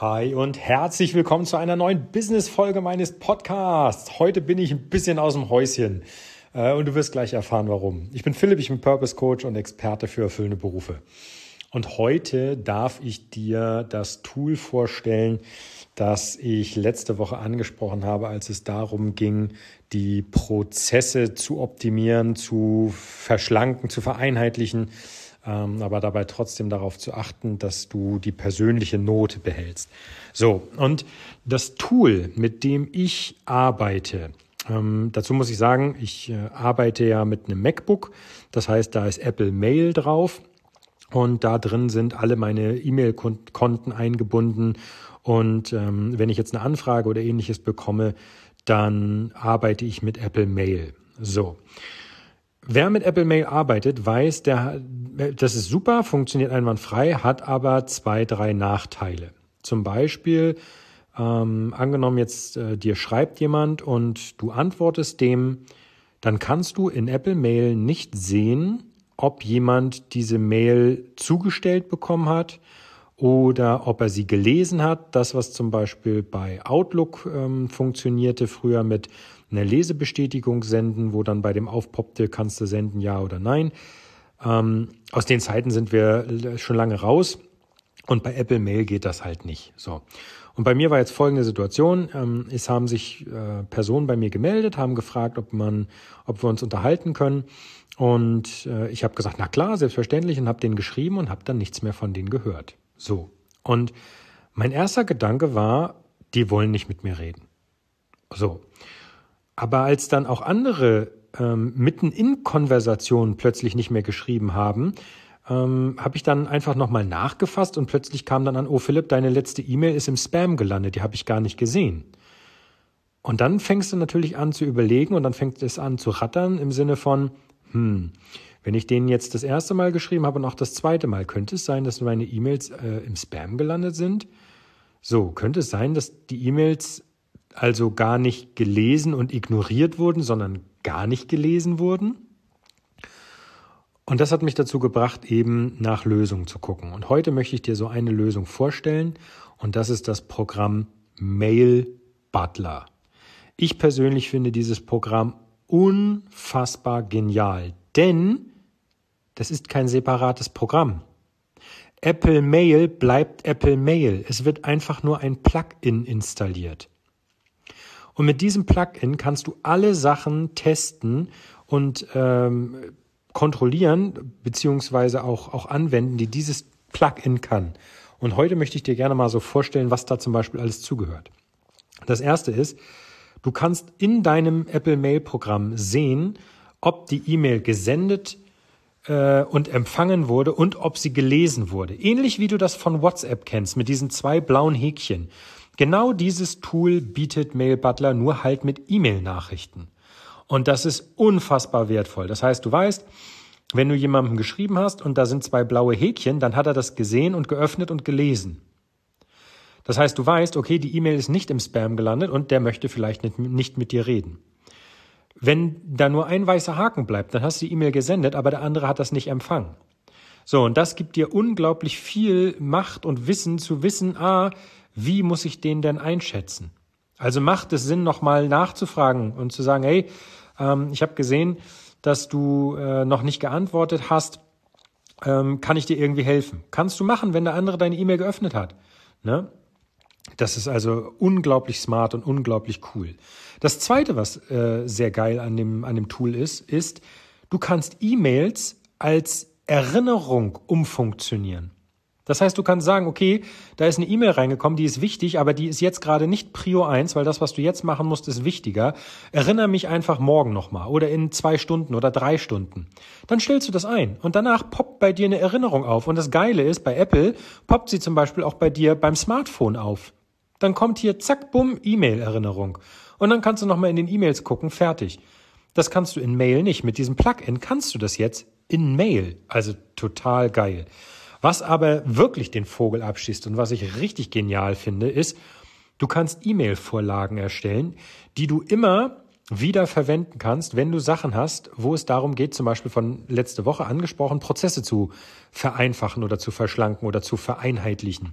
Hi und herzlich willkommen zu einer neuen Business-Folge meines Podcasts. Heute bin ich ein bisschen aus dem Häuschen äh, und du wirst gleich erfahren, warum. Ich bin Philipp, ich bin Purpose Coach und Experte für erfüllende Berufe. Und heute darf ich dir das Tool vorstellen, das ich letzte Woche angesprochen habe, als es darum ging, die Prozesse zu optimieren, zu verschlanken, zu vereinheitlichen aber dabei trotzdem darauf zu achten, dass du die persönliche Note behältst. So, und das Tool, mit dem ich arbeite, ähm, dazu muss ich sagen, ich äh, arbeite ja mit einem MacBook, das heißt, da ist Apple Mail drauf. Und da drin sind alle meine E-Mail-Konten eingebunden. Und ähm, wenn ich jetzt eine Anfrage oder ähnliches bekomme, dann arbeite ich mit Apple Mail. So. Wer mit Apple Mail arbeitet, weiß, der, das ist super, funktioniert einwandfrei, hat aber zwei, drei Nachteile. Zum Beispiel, ähm, angenommen jetzt äh, dir schreibt jemand und du antwortest dem, dann kannst du in Apple Mail nicht sehen, ob jemand diese Mail zugestellt bekommen hat oder ob er sie gelesen hat. Das, was zum Beispiel bei Outlook ähm, funktionierte früher mit einer Lesebestätigung senden, wo dann bei dem aufpoppte, kannst du senden, ja oder nein. Ähm, aus den Zeiten sind wir schon lange raus und bei Apple Mail geht das halt nicht. So. Und bei mir war jetzt folgende Situation. Ähm, es haben sich äh, Personen bei mir gemeldet, haben gefragt, ob man, ob wir uns unterhalten können. Und äh, ich habe gesagt, na klar, selbstverständlich, und habe denen geschrieben und habe dann nichts mehr von denen gehört. So. Und mein erster Gedanke war, die wollen nicht mit mir reden. So. Aber als dann auch andere ähm, mitten in Konversationen plötzlich nicht mehr geschrieben haben, ähm, habe ich dann einfach nochmal nachgefasst und plötzlich kam dann an, oh Philipp, deine letzte E-Mail ist im Spam gelandet, die habe ich gar nicht gesehen. Und dann fängst du natürlich an zu überlegen und dann fängt es an zu rattern im Sinne von, hm, wenn ich denen jetzt das erste Mal geschrieben habe und auch das zweite Mal, könnte es sein, dass meine E-Mails äh, im Spam gelandet sind? So, könnte es sein, dass die E-Mails also gar nicht gelesen und ignoriert wurden, sondern gar nicht gelesen wurden? Und das hat mich dazu gebracht, eben nach Lösungen zu gucken. Und heute möchte ich dir so eine Lösung vorstellen. Und das ist das Programm Mail Butler. Ich persönlich finde dieses Programm unfassbar genial, denn das ist kein separates Programm. Apple Mail bleibt Apple Mail. Es wird einfach nur ein Plugin installiert. Und mit diesem Plugin kannst du alle Sachen testen und ähm, kontrollieren, beziehungsweise auch, auch anwenden, die dieses Plugin kann. Und heute möchte ich dir gerne mal so vorstellen, was da zum Beispiel alles zugehört. Das erste ist, du kannst in deinem Apple Mail Programm sehen, ob die E-Mail gesendet äh, und empfangen wurde und ob sie gelesen wurde. Ähnlich wie du das von WhatsApp kennst mit diesen zwei blauen Häkchen. Genau dieses Tool bietet Mail Butler nur halt mit E-Mail-Nachrichten. Und das ist unfassbar wertvoll. Das heißt, du weißt, wenn du jemandem geschrieben hast und da sind zwei blaue Häkchen, dann hat er das gesehen und geöffnet und gelesen. Das heißt, du weißt, okay, die E-Mail ist nicht im Spam gelandet und der möchte vielleicht nicht, nicht mit dir reden. Wenn da nur ein weißer Haken bleibt, dann hast du die E-Mail gesendet, aber der andere hat das nicht empfangen. So, und das gibt dir unglaublich viel Macht und Wissen zu wissen, ah, wie muss ich den denn einschätzen? Also macht es Sinn, nochmal nachzufragen und zu sagen, hey, ähm, ich habe gesehen, dass du äh, noch nicht geantwortet hast. Ähm, kann ich dir irgendwie helfen? Kannst du machen, wenn der andere deine E-Mail geöffnet hat. Ne? Das ist also unglaublich smart und unglaublich cool. Das zweite, was äh, sehr geil an dem, an dem Tool ist, ist, du kannst E-Mails als Erinnerung umfunktionieren. Das heißt, du kannst sagen, okay, da ist eine E-Mail reingekommen, die ist wichtig, aber die ist jetzt gerade nicht Prio 1, weil das, was du jetzt machen musst, ist wichtiger. Erinnere mich einfach morgen nochmal oder in zwei Stunden oder drei Stunden. Dann stellst du das ein und danach poppt bei dir eine Erinnerung auf. Und das Geile ist, bei Apple poppt sie zum Beispiel auch bei dir beim Smartphone auf. Dann kommt hier zack, bumm, E-Mail-Erinnerung. Und dann kannst du nochmal in den E-Mails gucken, fertig. Das kannst du in Mail nicht. Mit diesem Plugin kannst du das jetzt in Mail. Also total geil. Was aber wirklich den Vogel abschießt und was ich richtig genial finde, ist, du kannst E-Mail-Vorlagen erstellen, die du immer wieder verwenden kannst, wenn du Sachen hast, wo es darum geht, zum Beispiel von letzte Woche angesprochen, Prozesse zu vereinfachen oder zu verschlanken oder zu vereinheitlichen.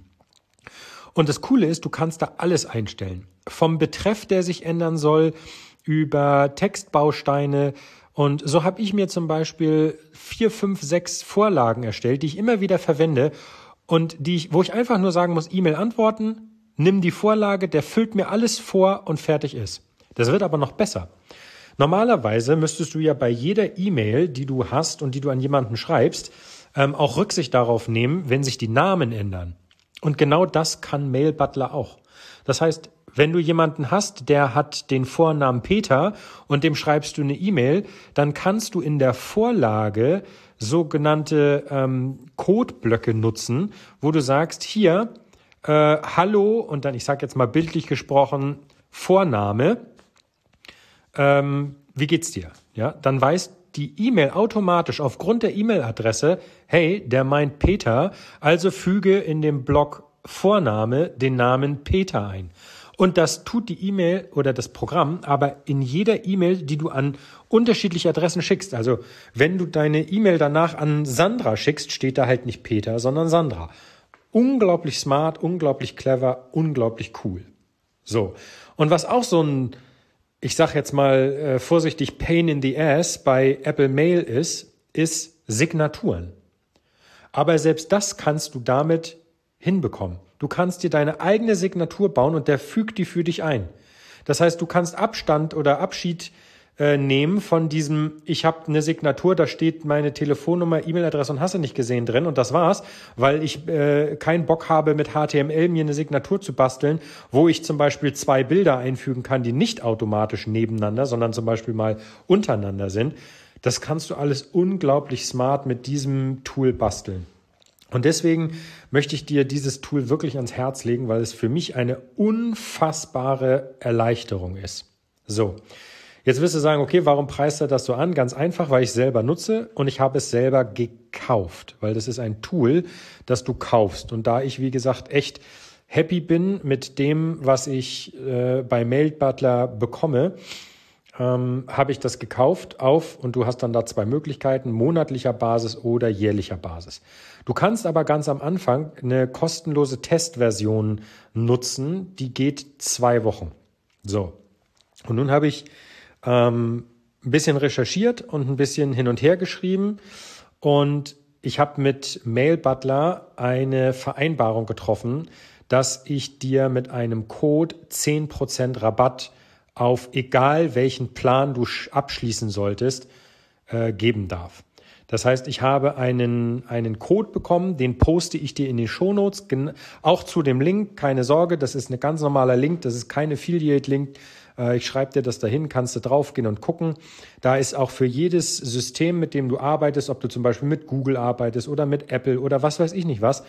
Und das Coole ist, du kannst da alles einstellen. Vom Betreff, der sich ändern soll, über Textbausteine. Und so habe ich mir zum Beispiel vier, fünf, sechs Vorlagen erstellt, die ich immer wieder verwende und die ich, wo ich einfach nur sagen muss, E-Mail antworten, nimm die Vorlage, der füllt mir alles vor und fertig ist. Das wird aber noch besser. Normalerweise müsstest du ja bei jeder E-Mail, die du hast und die du an jemanden schreibst, ähm, auch Rücksicht darauf nehmen, wenn sich die Namen ändern. Und genau das kann Mail Butler auch. Das heißt, wenn du jemanden hast, der hat den Vornamen Peter und dem schreibst du eine E-Mail, dann kannst du in der Vorlage sogenannte ähm, Codeblöcke nutzen, wo du sagst, hier, äh, hallo und dann, ich sage jetzt mal bildlich gesprochen, Vorname, ähm, wie geht's dir? Ja, dann weiß die E-Mail automatisch aufgrund der E-Mail-Adresse, hey, der meint Peter, also füge in dem Block Vorname den Namen Peter ein. Und das tut die E-Mail oder das Programm aber in jeder E-Mail, die du an unterschiedliche Adressen schickst. Also wenn du deine E-Mail danach an Sandra schickst, steht da halt nicht Peter, sondern Sandra. Unglaublich smart, unglaublich clever, unglaublich cool. So. Und was auch so ein, ich sag jetzt mal äh, vorsichtig, Pain in the Ass bei Apple Mail ist, ist Signaturen. Aber selbst das kannst du damit hinbekommen. Du kannst dir deine eigene Signatur bauen und der fügt die für dich ein. Das heißt, du kannst Abstand oder Abschied äh, nehmen von diesem, ich habe eine Signatur, da steht meine Telefonnummer, E-Mail-Adresse und hast du nicht gesehen drin und das war's, weil ich äh, keinen Bock habe, mit HTML mir eine Signatur zu basteln, wo ich zum Beispiel zwei Bilder einfügen kann, die nicht automatisch nebeneinander, sondern zum Beispiel mal untereinander sind. Das kannst du alles unglaublich smart mit diesem Tool basteln. Und deswegen möchte ich dir dieses Tool wirklich ans Herz legen, weil es für mich eine unfassbare Erleichterung ist. So. Jetzt wirst du sagen, okay, warum preist er das so an? Ganz einfach, weil ich selber nutze und ich habe es selber gekauft, weil das ist ein Tool, das du kaufst. Und da ich, wie gesagt, echt happy bin mit dem, was ich äh, bei Mail Butler bekomme, ähm, habe ich das gekauft auf und du hast dann da zwei Möglichkeiten, monatlicher Basis oder jährlicher Basis. Du kannst aber ganz am Anfang eine kostenlose Testversion nutzen, die geht zwei Wochen. So. Und nun habe ich ähm, ein bisschen recherchiert und ein bisschen hin und her geschrieben und ich habe mit Mail Butler eine Vereinbarung getroffen, dass ich dir mit einem Code 10% Rabatt auf egal welchen Plan du abschließen solltest, äh, geben darf. Das heißt, ich habe einen, einen Code bekommen, den poste ich dir in die Shownotes, auch zu dem Link, keine Sorge, das ist ein ganz normaler Link, das ist kein Affiliate-Link. Äh, ich schreibe dir das dahin, kannst du draufgehen und gucken. Da ist auch für jedes System, mit dem du arbeitest, ob du zum Beispiel mit Google arbeitest oder mit Apple oder was weiß ich nicht was,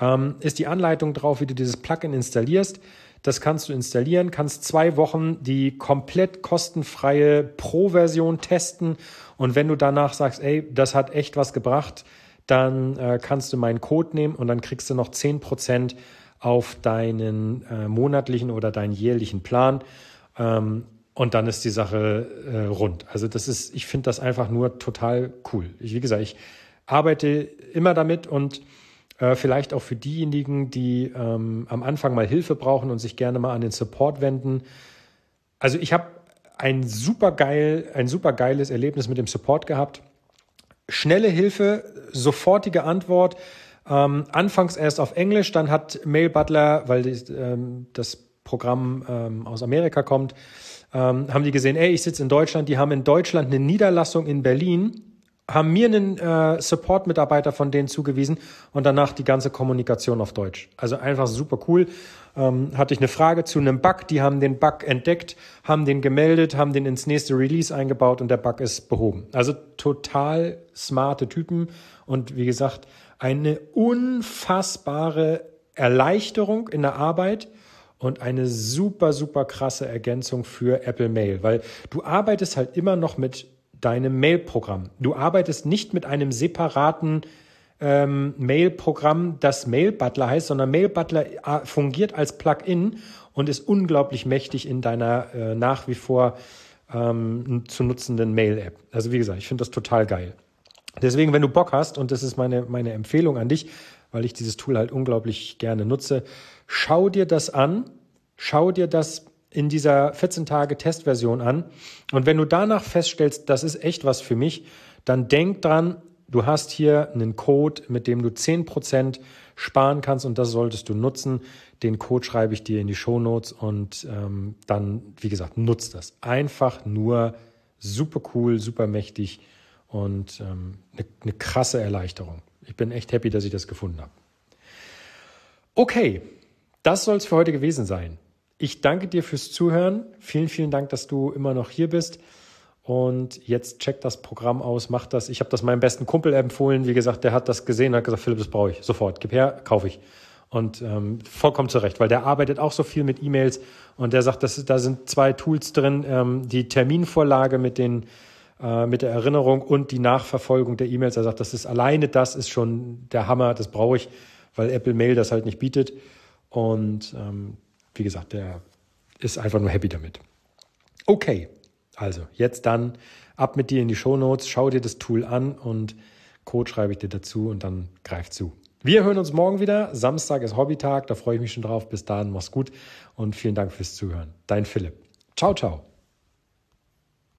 ähm, ist die Anleitung drauf, wie du dieses Plugin installierst. Das kannst du installieren, kannst zwei Wochen die komplett kostenfreie Pro-Version testen und wenn du danach sagst, ey, das hat echt was gebracht, dann äh, kannst du meinen Code nehmen und dann kriegst du noch zehn Prozent auf deinen äh, monatlichen oder deinen jährlichen Plan. Ähm, und dann ist die Sache äh, rund. Also das ist, ich finde das einfach nur total cool. Ich, wie gesagt, ich arbeite immer damit und äh, vielleicht auch für diejenigen, die ähm, am Anfang mal Hilfe brauchen und sich gerne mal an den Support wenden. Also ich habe ein super geil, ein super geiles Erlebnis mit dem Support gehabt. Schnelle Hilfe, sofortige Antwort. Ähm, anfangs erst auf Englisch, dann hat Mail Butler, weil die, ähm, das Programm ähm, aus Amerika kommt, ähm, haben die gesehen, ey, ich sitze in Deutschland, die haben in Deutschland eine Niederlassung in Berlin haben mir einen äh, Support-Mitarbeiter von denen zugewiesen und danach die ganze Kommunikation auf Deutsch. Also einfach super cool. Ähm, hatte ich eine Frage zu einem Bug, die haben den Bug entdeckt, haben den gemeldet, haben den ins nächste Release eingebaut und der Bug ist behoben. Also total smarte Typen und wie gesagt, eine unfassbare Erleichterung in der Arbeit und eine super, super krasse Ergänzung für Apple Mail, weil du arbeitest halt immer noch mit deinem Mail-Programm. Du arbeitest nicht mit einem separaten ähm, Mail-Programm, das Mail Butler heißt, sondern Mail Butler äh, fungiert als Plugin und ist unglaublich mächtig in deiner äh, nach wie vor ähm, zu nutzenden Mail-App. Also wie gesagt, ich finde das total geil. Deswegen, wenn du Bock hast, und das ist meine, meine Empfehlung an dich, weil ich dieses Tool halt unglaublich gerne nutze. Schau dir das an, schau dir das in dieser 14 Tage Testversion an und wenn du danach feststellst, das ist echt was für mich, dann denk dran, du hast hier einen Code, mit dem du 10% sparen kannst und das solltest du nutzen. Den Code schreibe ich dir in die Show Notes und ähm, dann, wie gesagt, nutzt das. Einfach nur super cool, super mächtig und ähm, eine, eine krasse Erleichterung. Ich bin echt happy, dass ich das gefunden habe. Okay, das soll es für heute gewesen sein. Ich danke dir fürs Zuhören. Vielen, vielen Dank, dass du immer noch hier bist. Und jetzt check das Programm aus, mach das. Ich habe das meinem besten Kumpel empfohlen. Wie gesagt, der hat das gesehen hat gesagt, Philipp, das brauche ich sofort. Gib her, kaufe ich. Und ähm, vollkommen zurecht, weil der arbeitet auch so viel mit E-Mails und der sagt, das, da sind zwei Tools drin, ähm, die Terminvorlage mit den äh, mit der Erinnerung und die Nachverfolgung der E-Mails. Er sagt, das ist alleine das ist schon der Hammer, das brauche ich, weil Apple Mail das halt nicht bietet. Und ähm, wie gesagt, der ist einfach nur happy damit. Okay, also jetzt dann ab mit dir in die Show Notes, schau dir das Tool an und Code schreibe ich dir dazu und dann greif zu. Wir hören uns morgen wieder. Samstag ist Hobbytag, da freue ich mich schon drauf. Bis dahin, mach's gut und vielen Dank fürs Zuhören. Dein Philipp. Ciao, ciao.